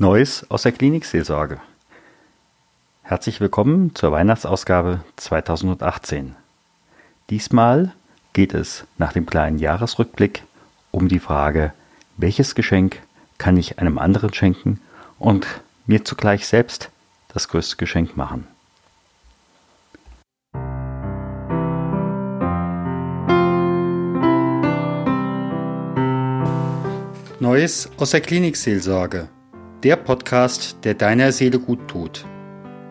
Neues aus der Klinikseelsorge. Herzlich willkommen zur Weihnachtsausgabe 2018. Diesmal geht es nach dem kleinen Jahresrückblick um die Frage, welches Geschenk kann ich einem anderen schenken und mir zugleich selbst das größte Geschenk machen. Neues aus der Klinikseelsorge der Podcast, der deiner Seele gut tut.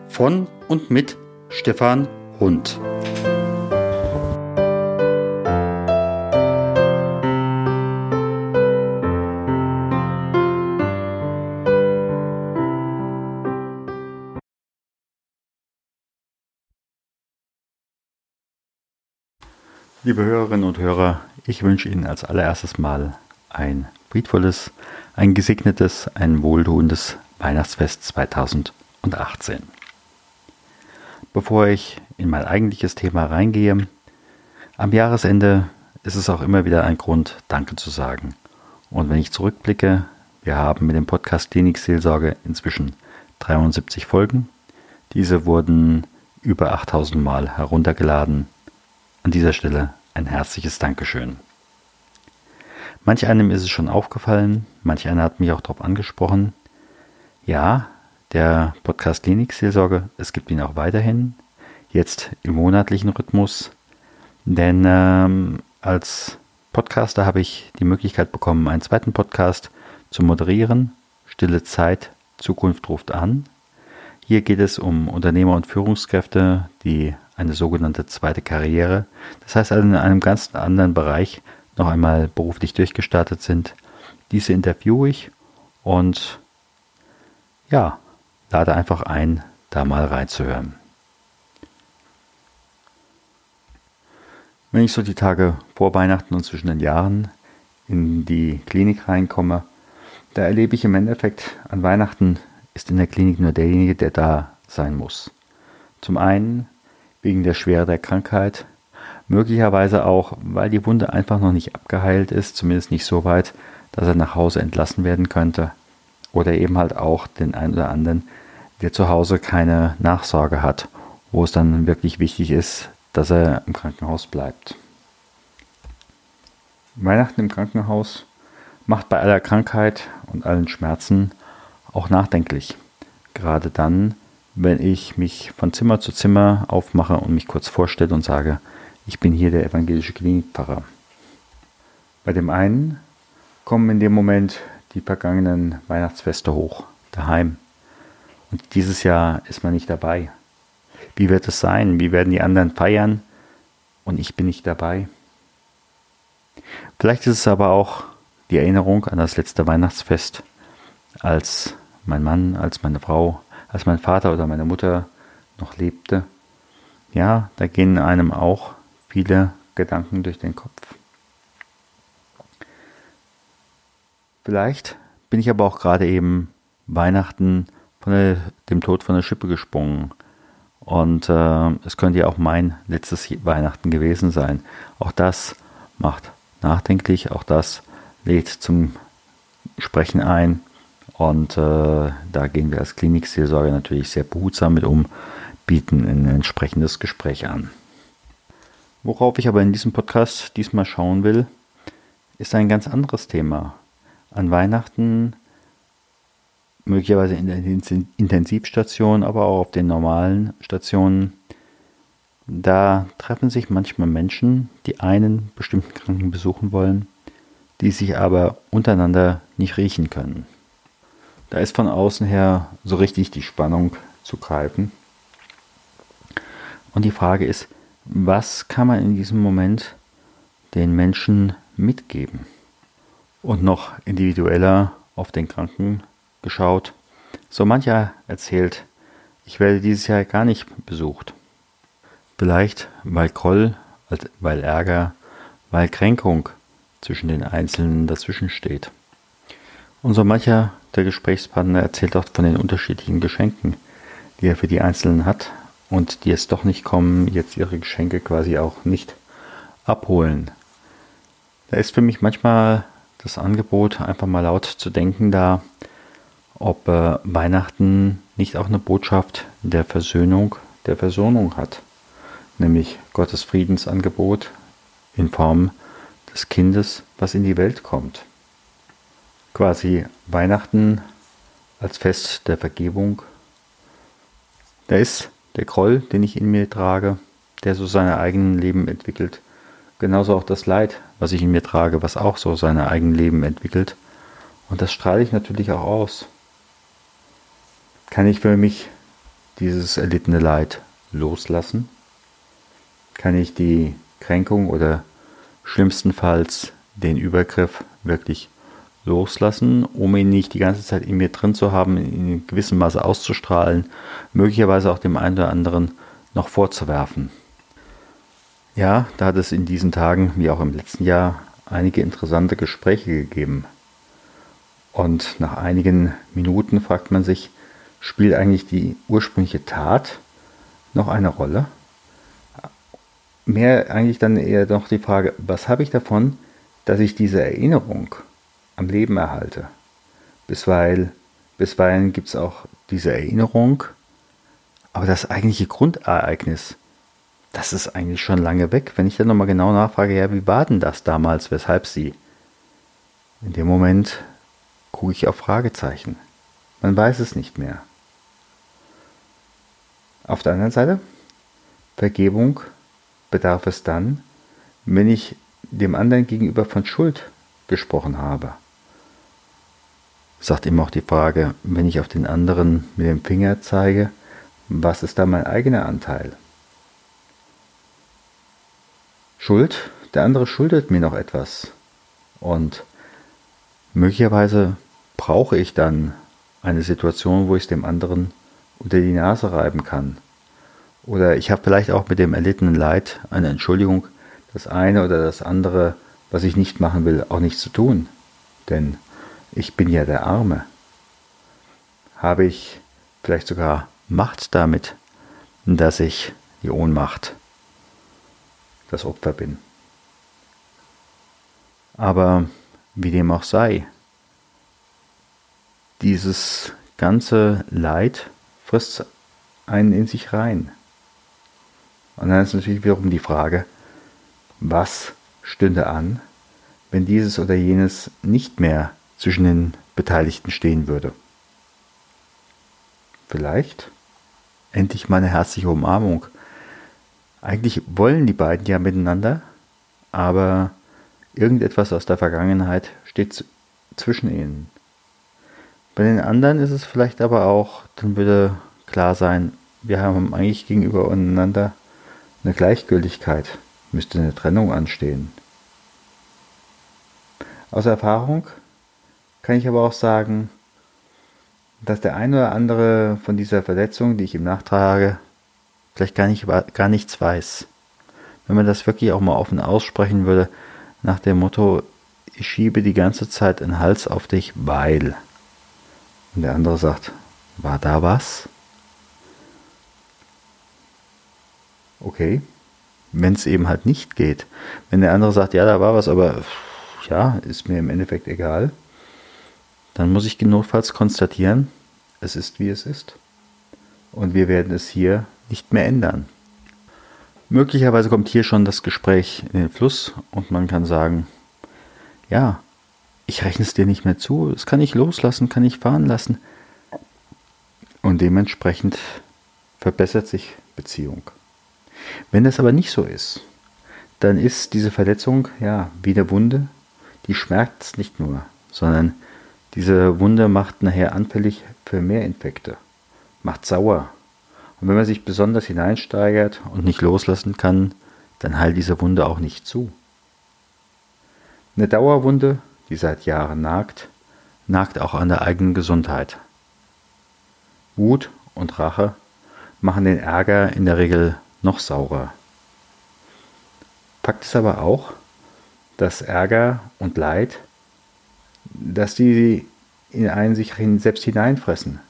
Von und mit Stefan Hund. Liebe Hörerinnen und Hörer, ich wünsche Ihnen als allererstes Mal ein friedvolles, ein gesegnetes, ein wohltuendes Weihnachtsfest 2018. Bevor ich in mein eigentliches Thema reingehe, am Jahresende ist es auch immer wieder ein Grund, Danke zu sagen. Und wenn ich zurückblicke, wir haben mit dem Podcast Klinik Seelsorge inzwischen 73 Folgen. Diese wurden über 8000 Mal heruntergeladen. An dieser Stelle ein herzliches Dankeschön. Manch einem ist es schon aufgefallen, manch einer hat mich auch darauf angesprochen. Ja, der Podcast Klinikseelsorge, es gibt ihn auch weiterhin, jetzt im monatlichen Rhythmus, denn ähm, als Podcaster habe ich die Möglichkeit bekommen, einen zweiten Podcast zu moderieren. Stille Zeit, Zukunft ruft an. Hier geht es um Unternehmer und Führungskräfte, die eine sogenannte zweite Karriere, das heißt also in einem ganz anderen Bereich noch einmal beruflich durchgestartet sind. Diese interviewe ich und ja, lade einfach ein, da mal reinzuhören. Wenn ich so die Tage vor Weihnachten und zwischen den Jahren in die Klinik reinkomme, da erlebe ich im Endeffekt an Weihnachten ist in der Klinik nur derjenige, der da sein muss. Zum einen wegen der Schwere der Krankheit, Möglicherweise auch, weil die Wunde einfach noch nicht abgeheilt ist, zumindest nicht so weit, dass er nach Hause entlassen werden könnte. Oder eben halt auch den einen oder anderen, der zu Hause keine Nachsorge hat, wo es dann wirklich wichtig ist, dass er im Krankenhaus bleibt. Weihnachten im Krankenhaus macht bei aller Krankheit und allen Schmerzen auch nachdenklich. Gerade dann, wenn ich mich von Zimmer zu Zimmer aufmache und mich kurz vorstelle und sage, ich bin hier der evangelische Klinikpfarrer. Bei dem einen kommen in dem Moment die vergangenen Weihnachtsfeste hoch, daheim. Und dieses Jahr ist man nicht dabei. Wie wird es sein? Wie werden die anderen feiern? Und ich bin nicht dabei. Vielleicht ist es aber auch die Erinnerung an das letzte Weihnachtsfest, als mein Mann, als meine Frau, als mein Vater oder meine Mutter noch lebte. Ja, da gehen einem auch viele Gedanken durch den Kopf. Vielleicht bin ich aber auch gerade eben Weihnachten von der, dem Tod von der Schippe gesprungen. Und äh, es könnte ja auch mein letztes Weihnachten gewesen sein. Auch das macht nachdenklich, auch das lädt zum Sprechen ein. Und äh, da gehen wir als Klinikseelsorger natürlich sehr behutsam mit um, bieten ein entsprechendes Gespräch an. Worauf ich aber in diesem Podcast diesmal schauen will, ist ein ganz anderes Thema. An Weihnachten, möglicherweise in der Intensivstation, aber auch auf den normalen Stationen, da treffen sich manchmal Menschen, die einen bestimmten Kranken besuchen wollen, die sich aber untereinander nicht riechen können. Da ist von außen her so richtig die Spannung zu greifen. Und die Frage ist, was kann man in diesem Moment den Menschen mitgeben? Und noch individueller auf den Kranken geschaut. So mancher erzählt, ich werde dieses Jahr gar nicht besucht. Vielleicht weil Groll, weil Ärger, weil Kränkung zwischen den Einzelnen dazwischen steht. Und so mancher der Gesprächspartner erzählt auch von den unterschiedlichen Geschenken, die er für die Einzelnen hat und die jetzt doch nicht kommen, jetzt ihre Geschenke quasi auch nicht abholen. Da ist für mich manchmal das Angebot, einfach mal laut zu denken da ob äh, Weihnachten nicht auch eine Botschaft der Versöhnung, der Versöhnung hat, nämlich Gottes Friedensangebot in Form des Kindes, was in die Welt kommt. Quasi Weihnachten als Fest der Vergebung. Da ist der Groll, den ich in mir trage, der so seine eigenen Leben entwickelt. Genauso auch das Leid, was ich in mir trage, was auch so seine eigenen Leben entwickelt. Und das strahle ich natürlich auch aus. Kann ich für mich dieses erlittene Leid loslassen? Kann ich die Kränkung oder schlimmstenfalls den Übergriff wirklich loslassen, um ihn nicht die ganze Zeit in mir drin zu haben, in gewissem Maße auszustrahlen, möglicherweise auch dem einen oder anderen noch vorzuwerfen. Ja, da hat es in diesen Tagen, wie auch im letzten Jahr, einige interessante Gespräche gegeben. Und nach einigen Minuten fragt man sich, spielt eigentlich die ursprüngliche Tat noch eine Rolle? Mehr eigentlich dann eher noch die Frage, was habe ich davon, dass ich diese Erinnerung am Leben erhalte? Bisweilen, bisweilen gibt es auch diese Erinnerung, aber das eigentliche Grundereignis, das ist eigentlich schon lange weg. Wenn ich dann nochmal genau nachfrage, ja, wie war denn das damals, weshalb sie? In dem Moment gucke ich auf Fragezeichen. Man weiß es nicht mehr. Auf der anderen Seite, Vergebung bedarf es dann, wenn ich dem anderen gegenüber von Schuld gesprochen habe. Sagt immer auch die Frage, wenn ich auf den anderen mit dem Finger zeige, was ist da mein eigener Anteil? Schuld, der andere schuldet mir noch etwas. Und möglicherweise brauche ich dann eine Situation, wo ich es dem anderen unter die Nase reiben kann. Oder ich habe vielleicht auch mit dem erlittenen Leid eine Entschuldigung, das eine oder das andere, was ich nicht machen will, auch nicht zu tun. Denn ich bin ja der Arme. Habe ich vielleicht sogar Macht damit, dass ich die Ohnmacht, das Opfer bin. Aber wie dem auch sei, dieses ganze Leid frisst einen in sich rein. Und dann ist natürlich wiederum die Frage, was stünde an, wenn dieses oder jenes nicht mehr zwischen den Beteiligten stehen würde. Vielleicht endlich mal eine herzliche Umarmung. Eigentlich wollen die beiden ja miteinander, aber irgendetwas aus der Vergangenheit steht zwischen ihnen. Bei den anderen ist es vielleicht aber auch, dann würde klar sein, wir haben eigentlich gegenüber einander eine Gleichgültigkeit, müsste eine Trennung anstehen. Aus Erfahrung kann ich aber auch sagen, dass der eine oder andere von dieser Verletzung, die ich ihm nachtrage, vielleicht gar, nicht, gar nichts weiß. Wenn man das wirklich auch mal offen aussprechen würde, nach dem Motto, ich schiebe die ganze Zeit den Hals auf dich, weil. Und der andere sagt, war da was? Okay. Wenn es eben halt nicht geht. Wenn der andere sagt, ja, da war was, aber ja, ist mir im Endeffekt egal, dann muss ich notfalls konstatieren, es ist wie es ist. Und wir werden es hier nicht mehr ändern. Möglicherweise kommt hier schon das Gespräch in den Fluss und man kann sagen, ja, ich rechne es dir nicht mehr zu, das kann ich loslassen, kann ich fahren lassen. Und dementsprechend verbessert sich Beziehung. Wenn das aber nicht so ist, dann ist diese Verletzung ja wie eine Wunde, die schmerzt nicht nur, sondern diese Wunde macht nachher anfällig für mehr Infekte, macht sauer. Und wenn man sich besonders hineinsteigert und nicht loslassen kann, dann heilt diese Wunde auch nicht zu. Eine Dauerwunde die seit Jahren nagt, nagt auch an der eigenen Gesundheit. Wut und Rache machen den Ärger in der Regel noch saurer. Fakt ist aber auch, dass Ärger und Leid, dass die in einen sich selbst hineinfressen.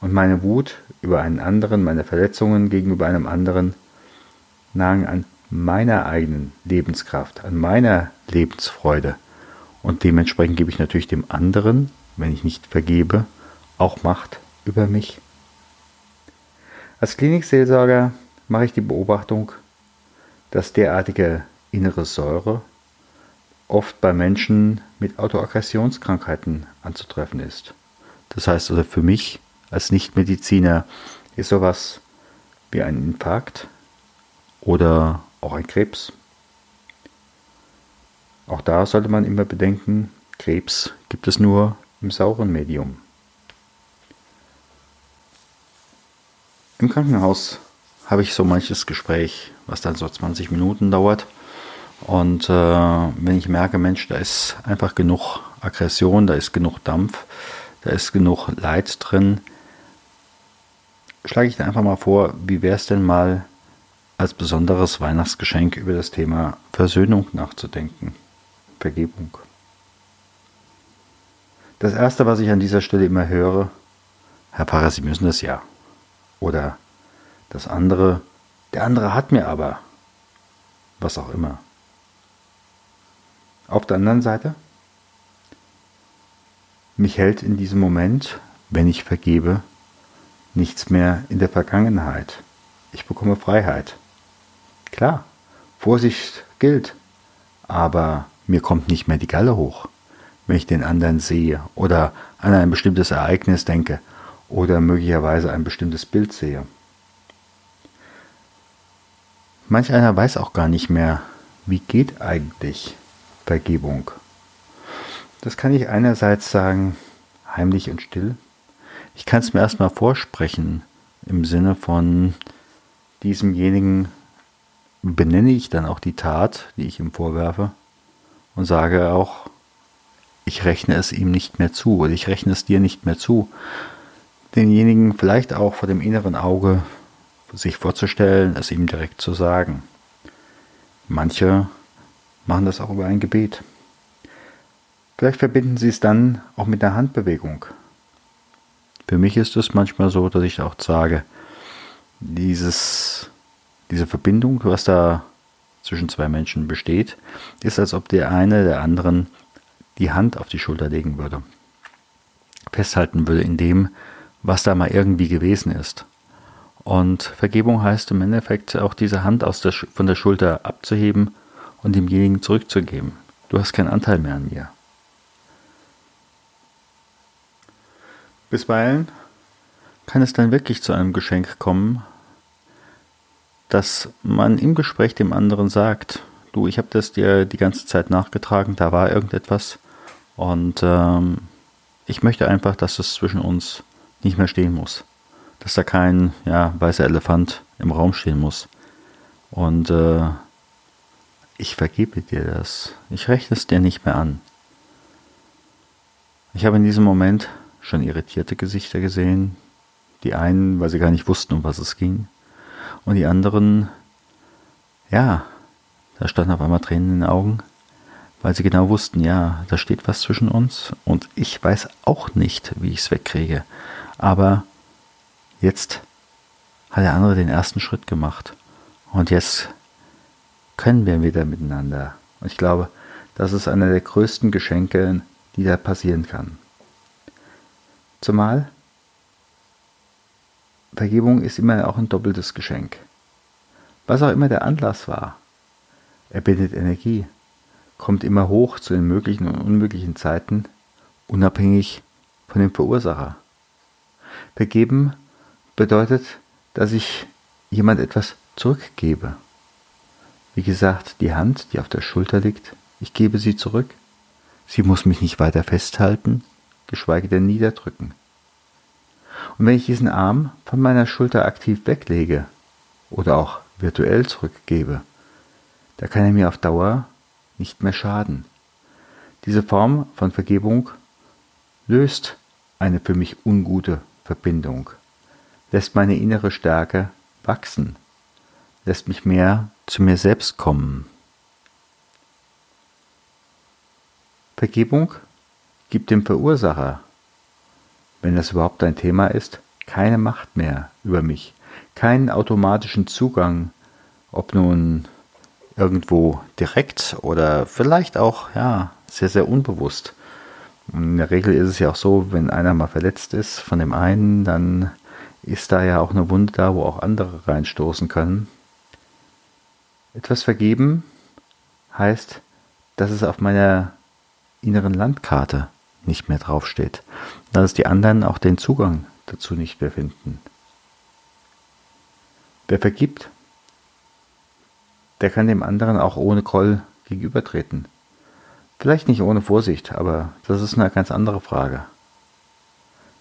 Und meine Wut über einen anderen, meine Verletzungen gegenüber einem anderen nagen an meiner eigenen Lebenskraft, an meiner Lebensfreude. Und dementsprechend gebe ich natürlich dem anderen, wenn ich nicht vergebe, auch Macht über mich? Als Klinikseelsorger mache ich die Beobachtung, dass derartige innere Säure oft bei Menschen mit Autoaggressionskrankheiten anzutreffen ist. Das heißt also für mich als Nichtmediziner ist sowas wie ein Infarkt oder auch ein Krebs. Auch da sollte man immer bedenken, Krebs gibt es nur im sauren Medium. Im Krankenhaus habe ich so manches Gespräch, was dann so 20 Minuten dauert. Und äh, wenn ich merke, Mensch, da ist einfach genug Aggression, da ist genug Dampf, da ist genug Leid drin, schlage ich dir einfach mal vor, wie wäre es denn mal als besonderes Weihnachtsgeschenk über das Thema Versöhnung nachzudenken, Vergebung. Das Erste, was ich an dieser Stelle immer höre, Herr Pfarrer, Sie müssen das ja. Oder das andere, der andere hat mir aber, was auch immer. Auf der anderen Seite, mich hält in diesem Moment, wenn ich vergebe, nichts mehr in der Vergangenheit. Ich bekomme Freiheit. Klar, Vorsicht gilt, aber mir kommt nicht mehr die Galle hoch, wenn ich den anderen sehe oder an ein bestimmtes Ereignis denke oder möglicherweise ein bestimmtes Bild sehe. Manch einer weiß auch gar nicht mehr, wie geht eigentlich Vergebung. Das kann ich einerseits sagen, heimlich und still, ich kann es mir erstmal vorsprechen im Sinne von diesemjenigen benenne ich dann auch die Tat, die ich ihm vorwerfe und sage auch, ich rechne es ihm nicht mehr zu oder ich rechne es dir nicht mehr zu. Denjenigen vielleicht auch vor dem inneren Auge sich vorzustellen, es ihm direkt zu sagen. Manche machen das auch über ein Gebet. Vielleicht verbinden sie es dann auch mit der Handbewegung. Für mich ist es manchmal so, dass ich auch sage, dieses, diese Verbindung, was da zwischen zwei Menschen besteht, ist, als ob der eine der anderen die Hand auf die Schulter legen würde. Festhalten würde in dem, was da mal irgendwie gewesen ist. Und Vergebung heißt im Endeffekt auch diese Hand der, von der Schulter abzuheben und demjenigen zurückzugeben. Du hast keinen Anteil mehr an mir. Bisweilen kann es dann wirklich zu einem Geschenk kommen, dass man im Gespräch dem anderen sagt, du, ich habe das dir die ganze Zeit nachgetragen, da war irgendetwas und ähm, ich möchte einfach, dass es zwischen uns nicht mehr stehen muss, dass da kein ja, weißer Elefant im Raum stehen muss. Und äh, ich vergebe dir das. Ich rechne es dir nicht mehr an. Ich habe in diesem Moment schon irritierte Gesichter gesehen. Die einen, weil sie gar nicht wussten, um was es ging. Und die anderen, ja, da standen auf einmal Tränen in den Augen, weil sie genau wussten, ja, da steht was zwischen uns und ich weiß auch nicht, wie ich es wegkriege. Aber jetzt hat der andere den ersten Schritt gemacht und jetzt können wir wieder miteinander. Und ich glaube, das ist einer der größten Geschenke, die da passieren kann. Zumal Vergebung ist immer auch ein doppeltes Geschenk. Was auch immer der Anlass war, er bindet Energie, kommt immer hoch zu den möglichen und unmöglichen Zeiten, unabhängig von dem Verursacher. Vergeben bedeutet, dass ich jemand etwas zurückgebe. Wie gesagt, die Hand, die auf der Schulter liegt, ich gebe sie zurück. Sie muss mich nicht weiter festhalten, geschweige denn niederdrücken. Und wenn ich diesen Arm von meiner Schulter aktiv weglege oder auch virtuell zurückgebe, da kann er mir auf Dauer nicht mehr schaden. Diese Form von Vergebung löst eine für mich ungute Verbindung, lässt meine innere Stärke wachsen, lässt mich mehr zu mir selbst kommen. Vergebung gibt dem Verursacher, wenn das überhaupt ein Thema ist, keine Macht mehr über mich, keinen automatischen Zugang, ob nun irgendwo direkt oder vielleicht auch ja sehr sehr unbewusst. In der Regel ist es ja auch so, wenn einer mal verletzt ist von dem einen, dann ist da ja auch eine Wunde da, wo auch andere reinstoßen können. Etwas vergeben heißt, dass es auf meiner inneren Landkarte nicht mehr draufsteht. Dass die anderen auch den Zugang dazu nicht mehr finden. Wer vergibt, der kann dem anderen auch ohne Groll gegenübertreten. Vielleicht nicht ohne Vorsicht, aber das ist eine ganz andere Frage.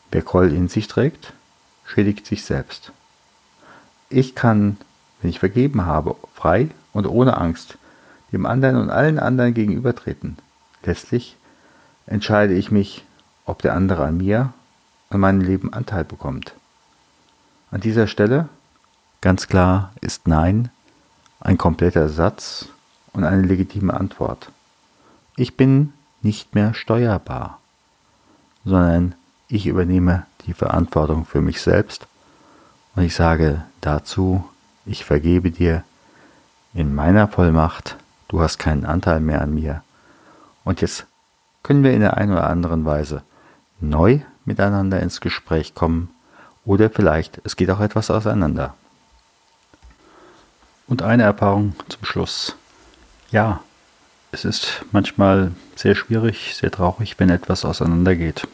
Wer Groll in sich trägt, schädigt sich selbst. Ich kann, wenn ich vergeben habe, frei und ohne Angst dem anderen und allen anderen gegenübertreten. Letztlich entscheide ich mich, ob der andere an mir und meinem Leben Anteil bekommt. An dieser Stelle ganz klar ist Nein ein kompletter Satz und eine legitime Antwort. Ich bin nicht mehr steuerbar, sondern ich übernehme die Verantwortung für mich selbst und ich sage dazu, ich vergebe dir in meiner Vollmacht, du hast keinen Anteil mehr an mir. Und jetzt können wir in der einen oder anderen Weise neu miteinander ins Gespräch kommen oder vielleicht es geht auch etwas auseinander. Und eine Erfahrung zum Schluss. Ja, es ist manchmal sehr schwierig, sehr traurig, wenn etwas auseinandergeht.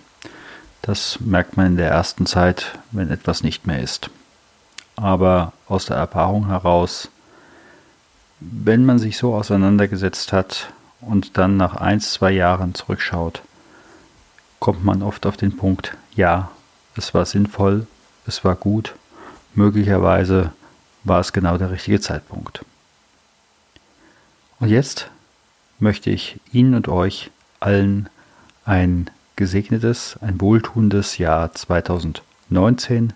Das merkt man in der ersten Zeit, wenn etwas nicht mehr ist. Aber aus der Erfahrung heraus, wenn man sich so auseinandergesetzt hat und dann nach ein, zwei Jahren zurückschaut, kommt man oft auf den Punkt, ja, es war sinnvoll, es war gut, möglicherweise war es genau der richtige Zeitpunkt. Und jetzt möchte ich Ihnen und euch allen ein gesegnetes, ein wohltuendes Jahr 2019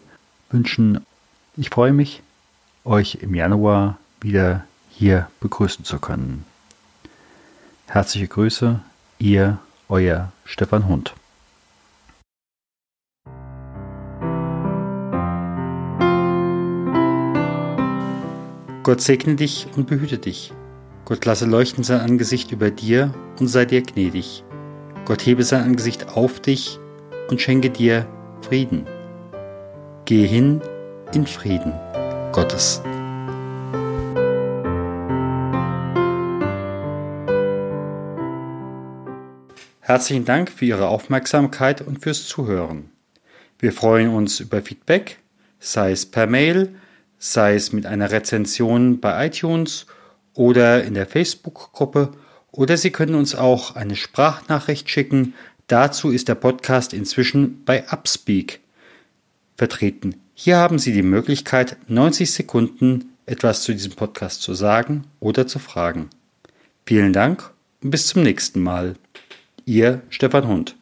wünschen. Ich freue mich, euch im Januar wieder hier begrüßen zu können. Herzliche Grüße, ihr, euer Stefan Hund. Gott segne dich und behüte dich. Gott lasse leuchten sein Angesicht über dir und sei dir gnädig. Gott hebe sein Angesicht auf dich und schenke dir Frieden. Gehe hin in Frieden Gottes. Herzlichen Dank für Ihre Aufmerksamkeit und fürs Zuhören. Wir freuen uns über Feedback, sei es per Mail, sei es mit einer Rezension bei iTunes oder in der Facebook-Gruppe oder Sie können uns auch eine Sprachnachricht schicken. Dazu ist der Podcast inzwischen bei Upspeak vertreten. Hier haben Sie die Möglichkeit, 90 Sekunden etwas zu diesem Podcast zu sagen oder zu fragen. Vielen Dank und bis zum nächsten Mal. Ihr Stefan Hund.